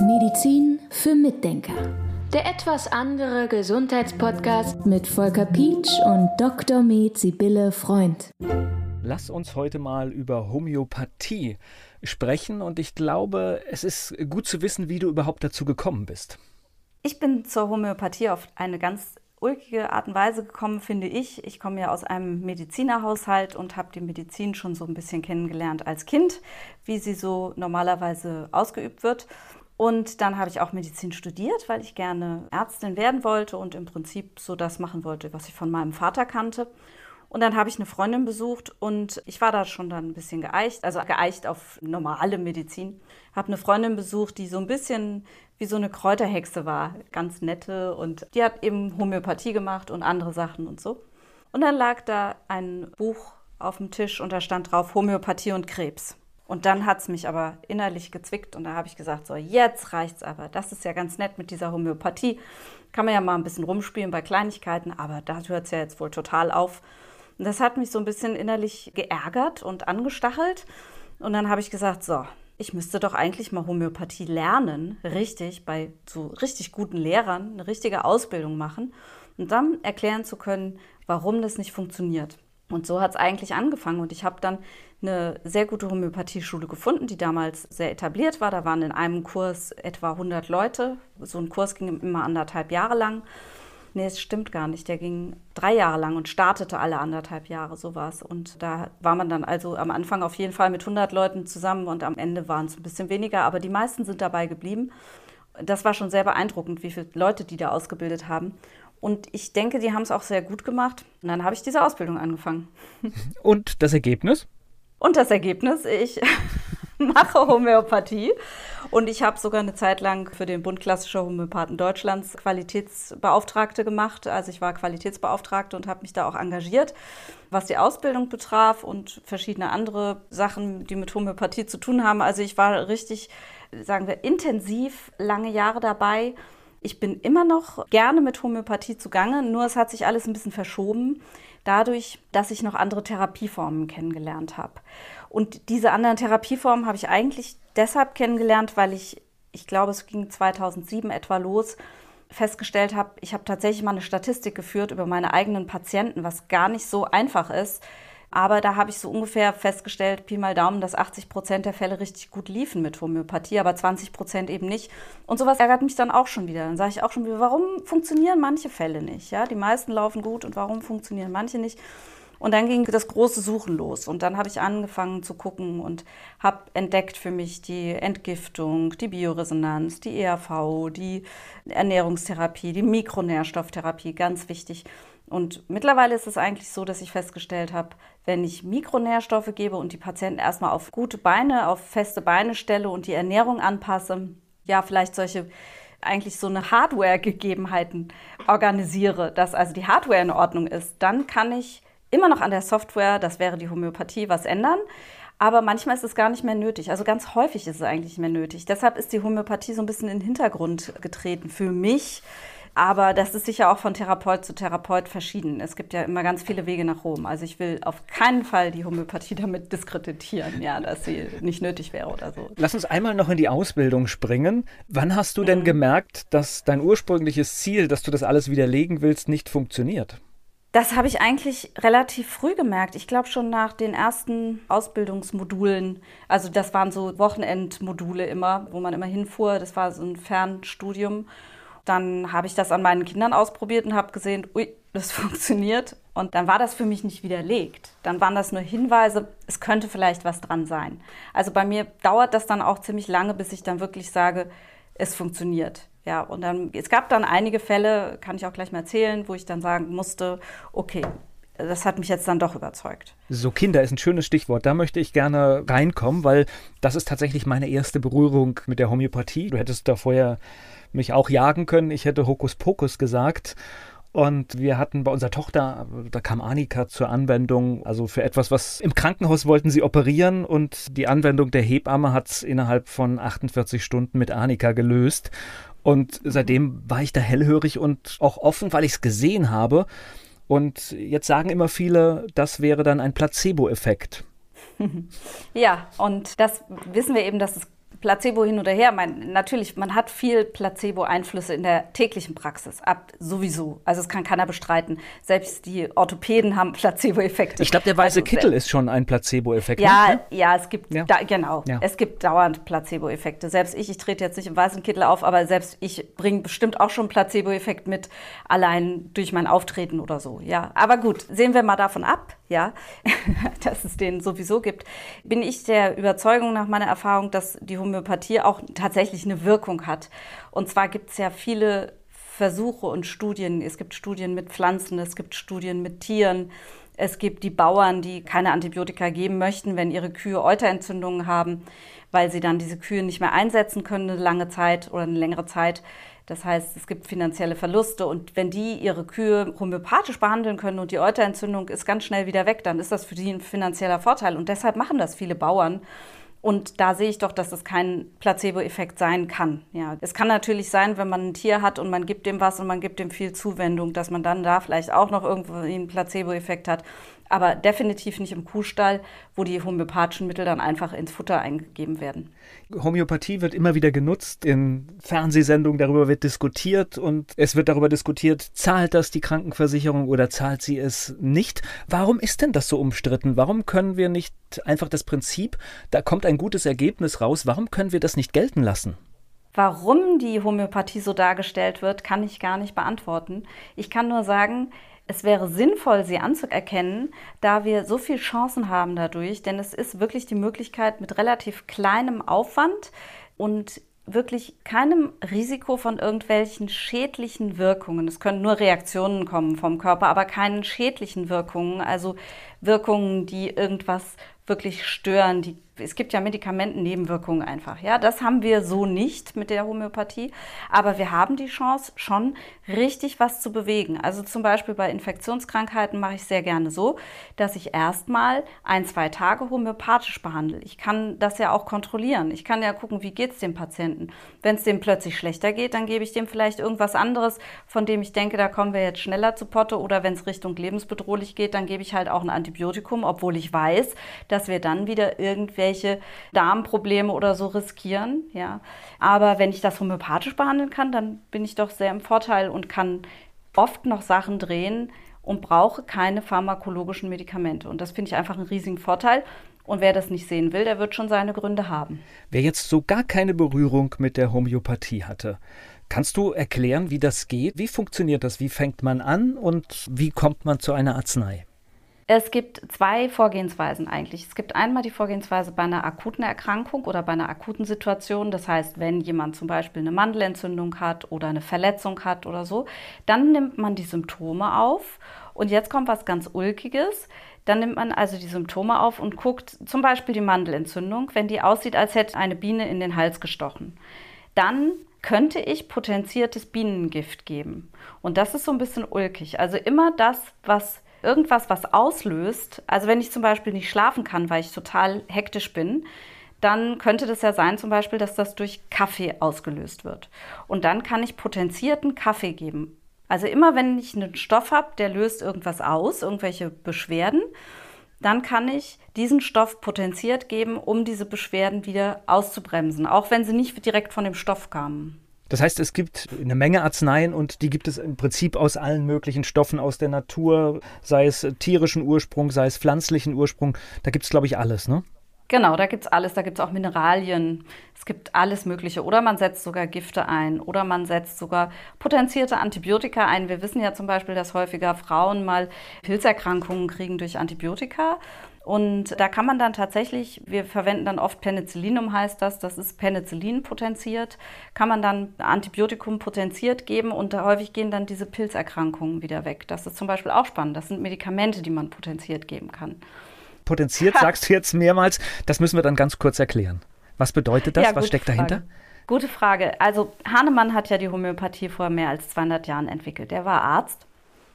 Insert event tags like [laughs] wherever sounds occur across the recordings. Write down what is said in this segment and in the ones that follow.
Medizin für Mitdenker. Der etwas andere Gesundheitspodcast mit Volker Pietsch und Dr. Med Sibylle Freund. Lass uns heute mal über Homöopathie sprechen und ich glaube, es ist gut zu wissen, wie du überhaupt dazu gekommen bist. Ich bin zur Homöopathie auf eine ganz ulkige Art und Weise gekommen, finde ich. Ich komme ja aus einem Medizinerhaushalt und habe die Medizin schon so ein bisschen kennengelernt als Kind, wie sie so normalerweise ausgeübt wird. Und dann habe ich auch Medizin studiert, weil ich gerne Ärztin werden wollte und im Prinzip so das machen wollte, was ich von meinem Vater kannte. Und dann habe ich eine Freundin besucht und ich war da schon dann ein bisschen geeicht, also geeicht auf normale Medizin. Habe eine Freundin besucht, die so ein bisschen wie so eine Kräuterhexe war, ganz nette und die hat eben Homöopathie gemacht und andere Sachen und so. Und dann lag da ein Buch auf dem Tisch und da stand drauf Homöopathie und Krebs. Und dann hat es mich aber innerlich gezwickt und da habe ich gesagt, so jetzt reicht's aber. Das ist ja ganz nett mit dieser Homöopathie. Kann man ja mal ein bisschen rumspielen bei Kleinigkeiten, aber da hört es ja jetzt wohl total auf. Und das hat mich so ein bisschen innerlich geärgert und angestachelt. Und dann habe ich gesagt, so, ich müsste doch eigentlich mal Homöopathie lernen, richtig, bei so richtig guten Lehrern, eine richtige Ausbildung machen und dann erklären zu können, warum das nicht funktioniert. Und so hat es eigentlich angefangen. Und ich habe dann eine sehr gute Homöopathieschule gefunden, die damals sehr etabliert war. Da waren in einem Kurs etwa 100 Leute. So ein Kurs ging immer anderthalb Jahre lang. Nee, es stimmt gar nicht. Der ging drei Jahre lang und startete alle anderthalb Jahre, sowas. Und da war man dann also am Anfang auf jeden Fall mit 100 Leuten zusammen und am Ende waren es ein bisschen weniger, aber die meisten sind dabei geblieben. Das war schon sehr beeindruckend, wie viele Leute die da ausgebildet haben. Und ich denke, die haben es auch sehr gut gemacht. Und dann habe ich diese Ausbildung angefangen. [laughs] Und das Ergebnis? Und das Ergebnis, ich [laughs] mache Homöopathie. Und ich habe sogar eine Zeit lang für den Bund Klassischer Homöopathen Deutschlands Qualitätsbeauftragte gemacht. Also ich war Qualitätsbeauftragte und habe mich da auch engagiert, was die Ausbildung betraf und verschiedene andere Sachen, die mit Homöopathie zu tun haben. Also ich war richtig, sagen wir, intensiv lange Jahre dabei. Ich bin immer noch gerne mit Homöopathie zugange, nur es hat sich alles ein bisschen verschoben, dadurch, dass ich noch andere Therapieformen kennengelernt habe. Und diese anderen Therapieformen habe ich eigentlich deshalb kennengelernt, weil ich, ich glaube, es ging 2007 etwa los, festgestellt habe, ich habe tatsächlich mal eine Statistik geführt über meine eigenen Patienten, was gar nicht so einfach ist. Aber da habe ich so ungefähr festgestellt, Pi mal Daumen, dass 80 Prozent der Fälle richtig gut liefen mit Homöopathie, aber 20 Prozent eben nicht. Und sowas ärgert mich dann auch schon wieder. Dann sage ich auch schon wieder, warum funktionieren manche Fälle nicht? Ja, die meisten laufen gut und warum funktionieren manche nicht? Und dann ging das große Suchen los. Und dann habe ich angefangen zu gucken und habe entdeckt für mich die Entgiftung, die Bioresonanz, die ERV, die Ernährungstherapie, die Mikronährstofftherapie, ganz wichtig. Und mittlerweile ist es eigentlich so, dass ich festgestellt habe, wenn ich Mikronährstoffe gebe und die Patienten erstmal auf gute Beine, auf feste Beine stelle und die Ernährung anpasse, ja, vielleicht solche eigentlich so eine Hardware-Gegebenheiten organisiere, dass also die Hardware in Ordnung ist, dann kann ich immer noch an der Software, das wäre die Homöopathie, was ändern. Aber manchmal ist es gar nicht mehr nötig. Also ganz häufig ist es eigentlich nicht mehr nötig. Deshalb ist die Homöopathie so ein bisschen in den Hintergrund getreten für mich. Aber das ist sicher auch von Therapeut zu Therapeut verschieden. Es gibt ja immer ganz viele Wege nach Rom. Also ich will auf keinen Fall die Homöopathie [laughs] damit diskreditieren, ja, dass sie nicht nötig wäre oder so. Lass uns einmal noch in die Ausbildung springen. Wann hast du denn mhm. gemerkt, dass dein ursprüngliches Ziel, dass du das alles widerlegen willst, nicht funktioniert? Das habe ich eigentlich relativ früh gemerkt. Ich glaube schon nach den ersten Ausbildungsmodulen. Also das waren so Wochenendmodule immer, wo man immer hinfuhr. Das war so ein Fernstudium. Dann habe ich das an meinen Kindern ausprobiert und habe gesehen, ui, das [laughs] funktioniert. Und dann war das für mich nicht widerlegt. Dann waren das nur Hinweise, es könnte vielleicht was dran sein. Also bei mir dauert das dann auch ziemlich lange, bis ich dann wirklich sage, es funktioniert. Ja, und dann, es gab dann einige Fälle, kann ich auch gleich mal erzählen, wo ich dann sagen musste, okay, das hat mich jetzt dann doch überzeugt. So, Kinder ist ein schönes Stichwort. Da möchte ich gerne reinkommen, weil das ist tatsächlich meine erste Berührung mit der Homöopathie. Du hättest da vorher mich auch jagen können. Ich hätte Hokuspokus gesagt. Und wir hatten bei unserer Tochter, da kam Annika zur Anwendung, also für etwas, was im Krankenhaus wollten sie operieren und die Anwendung der Hebamme hat es innerhalb von 48 Stunden mit Annika gelöst. Und seitdem war ich da hellhörig und auch offen, weil ich es gesehen habe. Und jetzt sagen immer viele, das wäre dann ein Placebo-Effekt. [laughs] Ja, und das wissen wir eben, dass es Placebo hin oder her. Mein, natürlich, man hat viel Placebo-Einflüsse in der täglichen Praxis, ab sowieso. Also es kann keiner bestreiten. Selbst die Orthopäden haben [laughs] Placebo-Effekte. Ich glaube, der weiße also, Kittel ist schon ein Placebo-Effekt. Ja, ne? ja, es gibt, ja. Da, genau, ja. es gibt dauernd Placebo-Effekte. Selbst ich, ich trete jetzt nicht im weißen Kittel auf, aber selbst ich bringe bestimmt auch schon Placebo-Effekt mit, allein durch mein Auftreten oder so. Ja, aber gut, sehen wir mal davon ab, ja, [laughs] dass es den sowieso gibt. Bin ich der Überzeugung nach meiner Erfahrung, dass die Homöopathie auch tatsächlich eine Wirkung hat. Und zwar gibt es ja viele Versuche und Studien. Es gibt Studien mit Pflanzen, es gibt Studien mit Tieren. Es gibt die Bauern, die keine Antibiotika geben möchten, wenn ihre Kühe Euterentzündungen haben, weil sie dann diese Kühe nicht mehr einsetzen können eine lange Zeit oder eine längere Zeit. Das heißt, es gibt finanzielle Verluste und wenn die ihre Kühe homöopathisch behandeln können und die Euterentzündung ist ganz schnell wieder weg, dann ist das für die ein finanzieller Vorteil und deshalb machen das viele Bauern. Und da sehe ich doch, dass das kein Placebo-Effekt sein kann. Ja, es kann natürlich sein, wenn man ein Tier hat und man gibt dem was und man gibt dem viel Zuwendung, dass man dann da vielleicht auch noch irgendwo einen Placebo-Effekt hat aber definitiv nicht im Kuhstall, wo die homöopathischen Mittel dann einfach ins Futter eingegeben werden. Homöopathie wird immer wieder genutzt, in Fernsehsendungen darüber wird diskutiert und es wird darüber diskutiert, zahlt das die Krankenversicherung oder zahlt sie es nicht? Warum ist denn das so umstritten? Warum können wir nicht einfach das Prinzip, da kommt ein gutes Ergebnis raus, warum können wir das nicht gelten lassen? Warum die Homöopathie so dargestellt wird, kann ich gar nicht beantworten. Ich kann nur sagen, es wäre sinnvoll, sie anzuerkennen, da wir so viele Chancen haben dadurch, denn es ist wirklich die Möglichkeit, mit relativ kleinem Aufwand und wirklich keinem Risiko von irgendwelchen schädlichen Wirkungen. Es können nur Reaktionen kommen vom Körper, aber keinen schädlichen Wirkungen, also Wirkungen, die irgendwas wirklich stören, die es gibt ja Medikamentennebenwirkungen einfach. Ja, das haben wir so nicht mit der Homöopathie, aber wir haben die Chance, schon richtig was zu bewegen. Also zum Beispiel bei Infektionskrankheiten mache ich sehr gerne so, dass ich erstmal ein, zwei Tage homöopathisch behandle. Ich kann das ja auch kontrollieren. Ich kann ja gucken, wie geht es dem Patienten. Wenn es dem plötzlich schlechter geht, dann gebe ich dem vielleicht irgendwas anderes, von dem ich denke, da kommen wir jetzt schneller zu Potte. Oder wenn es Richtung lebensbedrohlich geht, dann gebe ich halt auch ein Antibiotikum, obwohl ich weiß, dass wir dann wieder irgendwelche irgendwelche Darmprobleme oder so riskieren. Ja. Aber wenn ich das homöopathisch behandeln kann, dann bin ich doch sehr im Vorteil und kann oft noch Sachen drehen und brauche keine pharmakologischen Medikamente. Und das finde ich einfach einen riesigen Vorteil. Und wer das nicht sehen will, der wird schon seine Gründe haben. Wer jetzt so gar keine Berührung mit der Homöopathie hatte, kannst du erklären, wie das geht? Wie funktioniert das? Wie fängt man an und wie kommt man zu einer Arznei? Es gibt zwei Vorgehensweisen eigentlich. Es gibt einmal die Vorgehensweise bei einer akuten Erkrankung oder bei einer akuten Situation. Das heißt, wenn jemand zum Beispiel eine Mandelentzündung hat oder eine Verletzung hat oder so, dann nimmt man die Symptome auf. Und jetzt kommt was ganz Ulkiges. Dann nimmt man also die Symptome auf und guckt zum Beispiel die Mandelentzündung, wenn die aussieht, als hätte eine Biene in den Hals gestochen. Dann könnte ich potenziertes Bienengift geben. Und das ist so ein bisschen ulkig. Also immer das, was irgendwas, was auslöst, also wenn ich zum Beispiel nicht schlafen kann, weil ich total hektisch bin, dann könnte das ja sein, zum Beispiel, dass das durch Kaffee ausgelöst wird. Und dann kann ich potenzierten Kaffee geben. Also immer wenn ich einen Stoff habe, der löst irgendwas aus, irgendwelche Beschwerden, dann kann ich diesen Stoff potenziert geben, um diese Beschwerden wieder auszubremsen, auch wenn sie nicht direkt von dem Stoff kamen. Das heißt, es gibt eine Menge Arzneien und die gibt es im Prinzip aus allen möglichen Stoffen aus der Natur, sei es tierischen Ursprung, sei es pflanzlichen Ursprung. Da gibt es, glaube ich, alles, ne? Genau, da gibt es alles. Da gibt es auch Mineralien. Es gibt alles Mögliche. Oder man setzt sogar Gifte ein. Oder man setzt sogar potenzierte Antibiotika ein. Wir wissen ja zum Beispiel, dass häufiger Frauen mal Pilzerkrankungen kriegen durch Antibiotika. Und da kann man dann tatsächlich, wir verwenden dann oft Penicillinum heißt das, das ist Penicillin potenziert, kann man dann Antibiotikum potenziert geben und häufig gehen dann diese Pilzerkrankungen wieder weg. Das ist zum Beispiel auch spannend. Das sind Medikamente, die man potenziert geben kann. Potenziert [laughs] sagst du jetzt mehrmals, das müssen wir dann ganz kurz erklären. Was bedeutet das? Ja, Was steckt Frage. dahinter? Gute Frage. Also Hahnemann hat ja die Homöopathie vor mehr als 200 Jahren entwickelt. Der war Arzt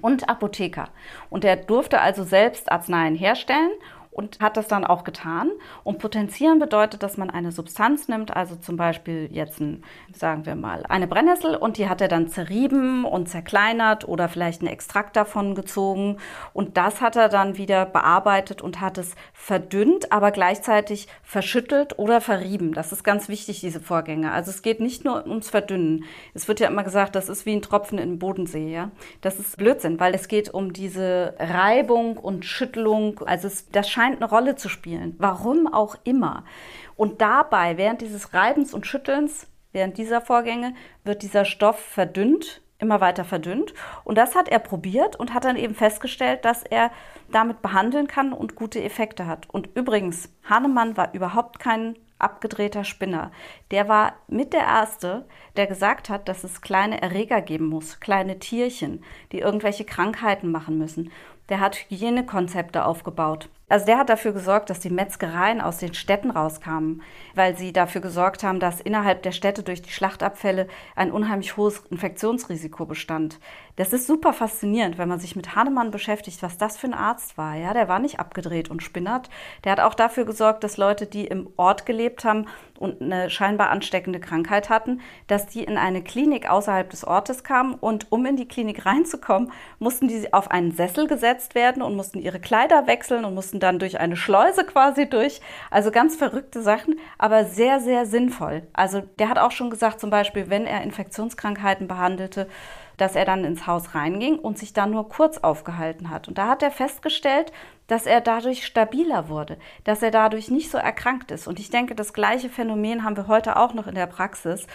und Apotheker. Und er durfte also selbst Arzneien herstellen und hat das dann auch getan. Und potenzieren bedeutet, dass man eine Substanz nimmt, also zum Beispiel jetzt, ein, sagen wir mal, eine Brennnessel und die hat er dann zerrieben und zerkleinert oder vielleicht einen Extrakt davon gezogen. Und das hat er dann wieder bearbeitet und hat es verdünnt, aber gleichzeitig verschüttelt oder verrieben. Das ist ganz wichtig, diese Vorgänge. Also es geht nicht nur ums Verdünnen. Es wird ja immer gesagt, das ist wie ein Tropfen in den Bodensee. Ja? Das ist Blödsinn, weil es geht um diese Reibung und Schüttelung. Also es, das scheint scheint eine Rolle zu spielen. Warum auch immer. Und dabei, während dieses Reibens und Schüttelns, während dieser Vorgänge, wird dieser Stoff verdünnt, immer weiter verdünnt. Und das hat er probiert und hat dann eben festgestellt, dass er damit behandeln kann und gute Effekte hat. Und übrigens, Hahnemann war überhaupt kein abgedrehter Spinner. Der war mit der Erste, der gesagt hat, dass es kleine Erreger geben muss, kleine Tierchen, die irgendwelche Krankheiten machen müssen. Der hat Hygienekonzepte aufgebaut. Also der hat dafür gesorgt, dass die Metzgereien aus den Städten rauskamen, weil sie dafür gesorgt haben, dass innerhalb der Städte durch die Schlachtabfälle ein unheimlich hohes Infektionsrisiko bestand. Das ist super faszinierend, wenn man sich mit Hahnemann beschäftigt, was das für ein Arzt war. Ja, der war nicht abgedreht und spinnert. Der hat auch dafür gesorgt, dass Leute, die im Ort gelebt haben und eine scheinbar ansteckende Krankheit hatten, dass die in eine Klinik außerhalb des Ortes kamen und um in die Klinik reinzukommen, mussten die auf einen Sessel gesetzt werden und mussten ihre Kleider wechseln und mussten dann durch eine Schleuse quasi durch. Also ganz verrückte Sachen, aber sehr, sehr sinnvoll. Also der hat auch schon gesagt, zum Beispiel, wenn er Infektionskrankheiten behandelte, dass er dann ins Haus reinging und sich dann nur kurz aufgehalten hat. Und da hat er festgestellt, dass er dadurch stabiler wurde, dass er dadurch nicht so erkrankt ist. Und ich denke, das gleiche Phänomen haben wir heute auch noch in der Praxis.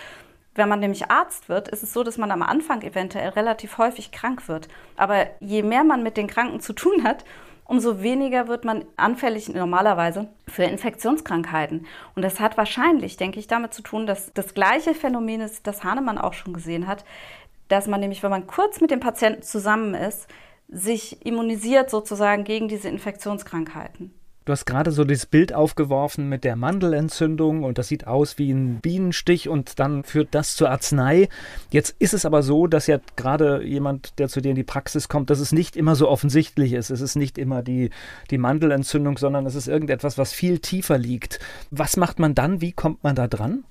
Wenn man nämlich Arzt wird, ist es so, dass man am Anfang eventuell relativ häufig krank wird. Aber je mehr man mit den Kranken zu tun hat, umso weniger wird man anfällig normalerweise für Infektionskrankheiten. Und das hat wahrscheinlich, denke ich, damit zu tun, dass das gleiche Phänomen ist, das Hahnemann auch schon gesehen hat, dass man nämlich, wenn man kurz mit dem Patienten zusammen ist, sich immunisiert sozusagen gegen diese Infektionskrankheiten. Du hast gerade so das Bild aufgeworfen mit der Mandelentzündung und das sieht aus wie ein Bienenstich und dann führt das zur Arznei. Jetzt ist es aber so, dass ja gerade jemand, der zu dir in die Praxis kommt, dass es nicht immer so offensichtlich ist. Es ist nicht immer die, die Mandelentzündung, sondern es ist irgendetwas, was viel tiefer liegt. Was macht man dann? Wie kommt man da dran?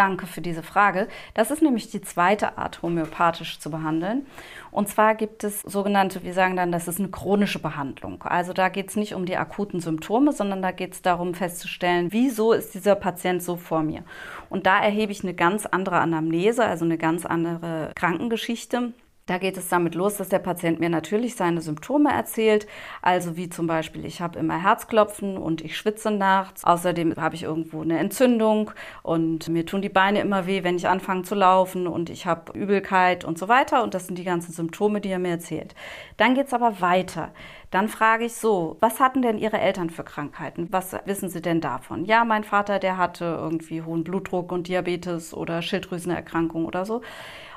Danke für diese Frage. Das ist nämlich die zweite Art, homöopathisch zu behandeln. Und zwar gibt es sogenannte, wir sagen dann, das ist eine chronische Behandlung. Also da geht es nicht um die akuten Symptome, sondern da geht es darum festzustellen, wieso ist dieser Patient so vor mir. Und da erhebe ich eine ganz andere Anamnese, also eine ganz andere Krankengeschichte da geht es damit los, dass der Patient mir natürlich seine Symptome erzählt, also wie zum Beispiel, ich habe immer Herzklopfen und ich schwitze nachts. Außerdem habe ich irgendwo eine Entzündung und mir tun die Beine immer weh, wenn ich anfange zu laufen und ich habe Übelkeit und so weiter. Und das sind die ganzen Symptome, die er mir erzählt. Dann geht es aber weiter. Dann frage ich so, was hatten denn Ihre Eltern für Krankheiten? Was wissen Sie denn davon? Ja, mein Vater, der hatte irgendwie hohen Blutdruck und Diabetes oder Schilddrüsenerkrankung oder so.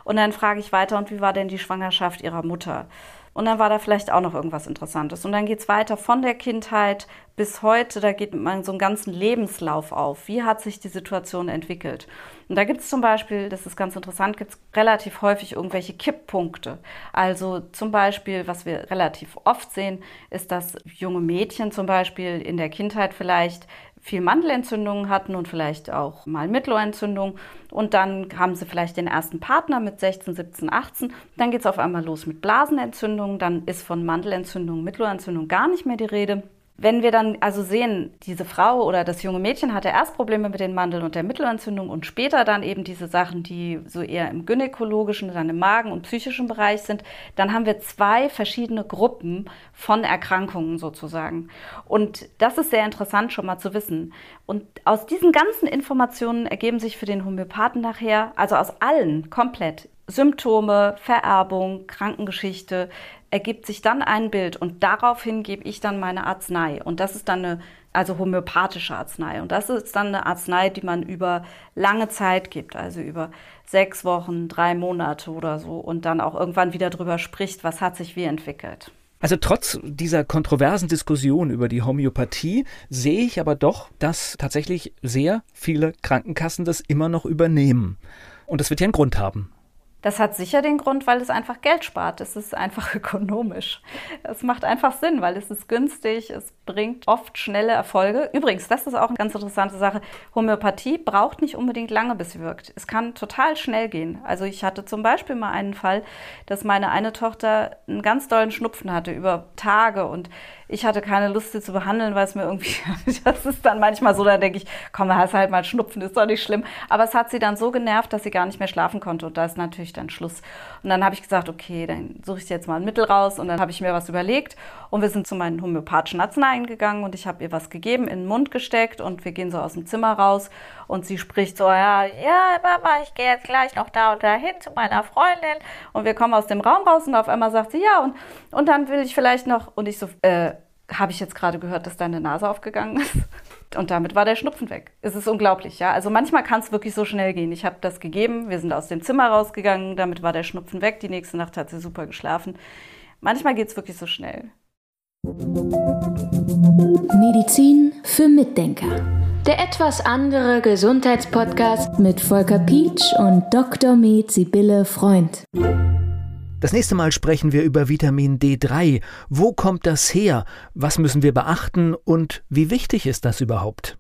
Und dann frage ich weiter, und wie war denn die Schwangerschaft ihrer Mutter? Und dann war da vielleicht auch noch irgendwas Interessantes. Und dann geht es weiter von der Kindheit bis heute. Da geht man so einen ganzen Lebenslauf auf. Wie hat sich die Situation entwickelt? Und da gibt es zum Beispiel, das ist ganz interessant, gibt es relativ häufig irgendwelche Kipppunkte. Also zum Beispiel, was wir relativ oft sehen, ist, dass junge Mädchen zum Beispiel in der Kindheit vielleicht viel Mandelentzündungen hatten und vielleicht auch mal Mittelohrentzündung. Und dann haben sie vielleicht den ersten Partner mit 16, 17, 18. Dann geht es auf einmal los mit Blasenentzündungen. Dann ist von Mandelentzündung, Mittelohrentzündung gar nicht mehr die Rede. Wenn wir dann also sehen, diese Frau oder das junge Mädchen hatte erst Probleme mit den Mandeln und der Mittelohrentzündung und später dann eben diese Sachen, die so eher im gynäkologischen, dann im Magen- und psychischen Bereich sind, dann haben wir zwei verschiedene Gruppen von Erkrankungen sozusagen. Und das ist sehr interessant schon mal zu wissen. Und aus diesen ganzen Informationen ergeben sich für den Homöopathen nachher, also aus allen komplett, Symptome, Vererbung, Krankengeschichte, ergibt sich dann ein Bild und daraufhin gebe ich dann meine Arznei. Und das ist dann eine, also homöopathische Arznei. Und das ist dann eine Arznei, die man über lange Zeit gibt, also über sechs Wochen, drei Monate oder so und dann auch irgendwann wieder drüber spricht, was hat sich wie entwickelt. Also trotz dieser kontroversen Diskussion über die Homöopathie sehe ich aber doch, dass tatsächlich sehr viele Krankenkassen das immer noch übernehmen. Und das wird ja einen Grund haben. Das hat sicher den Grund, weil es einfach Geld spart. Es ist einfach [laughs] ökonomisch. Es macht einfach Sinn, weil es ist günstig, es bringt oft schnelle Erfolge. Übrigens, das ist auch eine ganz interessante Sache. Homöopathie braucht nicht unbedingt lange, bis sie wirkt. Es kann total schnell gehen. Also ich hatte zum Beispiel mal einen Fall, dass meine eine Tochter einen ganz dollen Schnupfen hatte über Tage und ich hatte keine Lust, sie zu behandeln, weil es mir irgendwie, [laughs] das ist dann manchmal so, da denke ich, komm, hast halt mal Schnupfen, ist doch nicht schlimm. Aber es hat sie dann so genervt, dass sie gar nicht mehr schlafen konnte und da ist natürlich dann Schluss. Und dann habe ich gesagt, okay, dann suche ich jetzt mal ein Mittel raus und dann habe ich mir was überlegt und wir sind zu meinen homöopathischen Arzneien gegangen und ich habe ihr was gegeben, in den Mund gesteckt und wir gehen so aus dem Zimmer raus und sie spricht so, ja, ja, Mama, ich gehe jetzt gleich noch da und dahin zu meiner Freundin und wir kommen aus dem Raum raus und auf einmal sagt sie, ja, und, und dann will ich vielleicht noch, und ich so, äh, habe ich jetzt gerade gehört, dass deine Nase aufgegangen ist. [laughs] Und damit war der Schnupfen weg. Es ist unglaublich, ja. Also manchmal kann es wirklich so schnell gehen. Ich habe das gegeben, wir sind aus dem Zimmer rausgegangen, damit war der Schnupfen weg. Die nächste Nacht hat sie super geschlafen. Manchmal geht es wirklich so schnell. Medizin für Mitdenker. Der etwas andere Gesundheitspodcast mit Volker Pietsch und Dr. Med Sibylle Freund. Das nächste Mal sprechen wir über Vitamin D3. Wo kommt das her? Was müssen wir beachten und wie wichtig ist das überhaupt?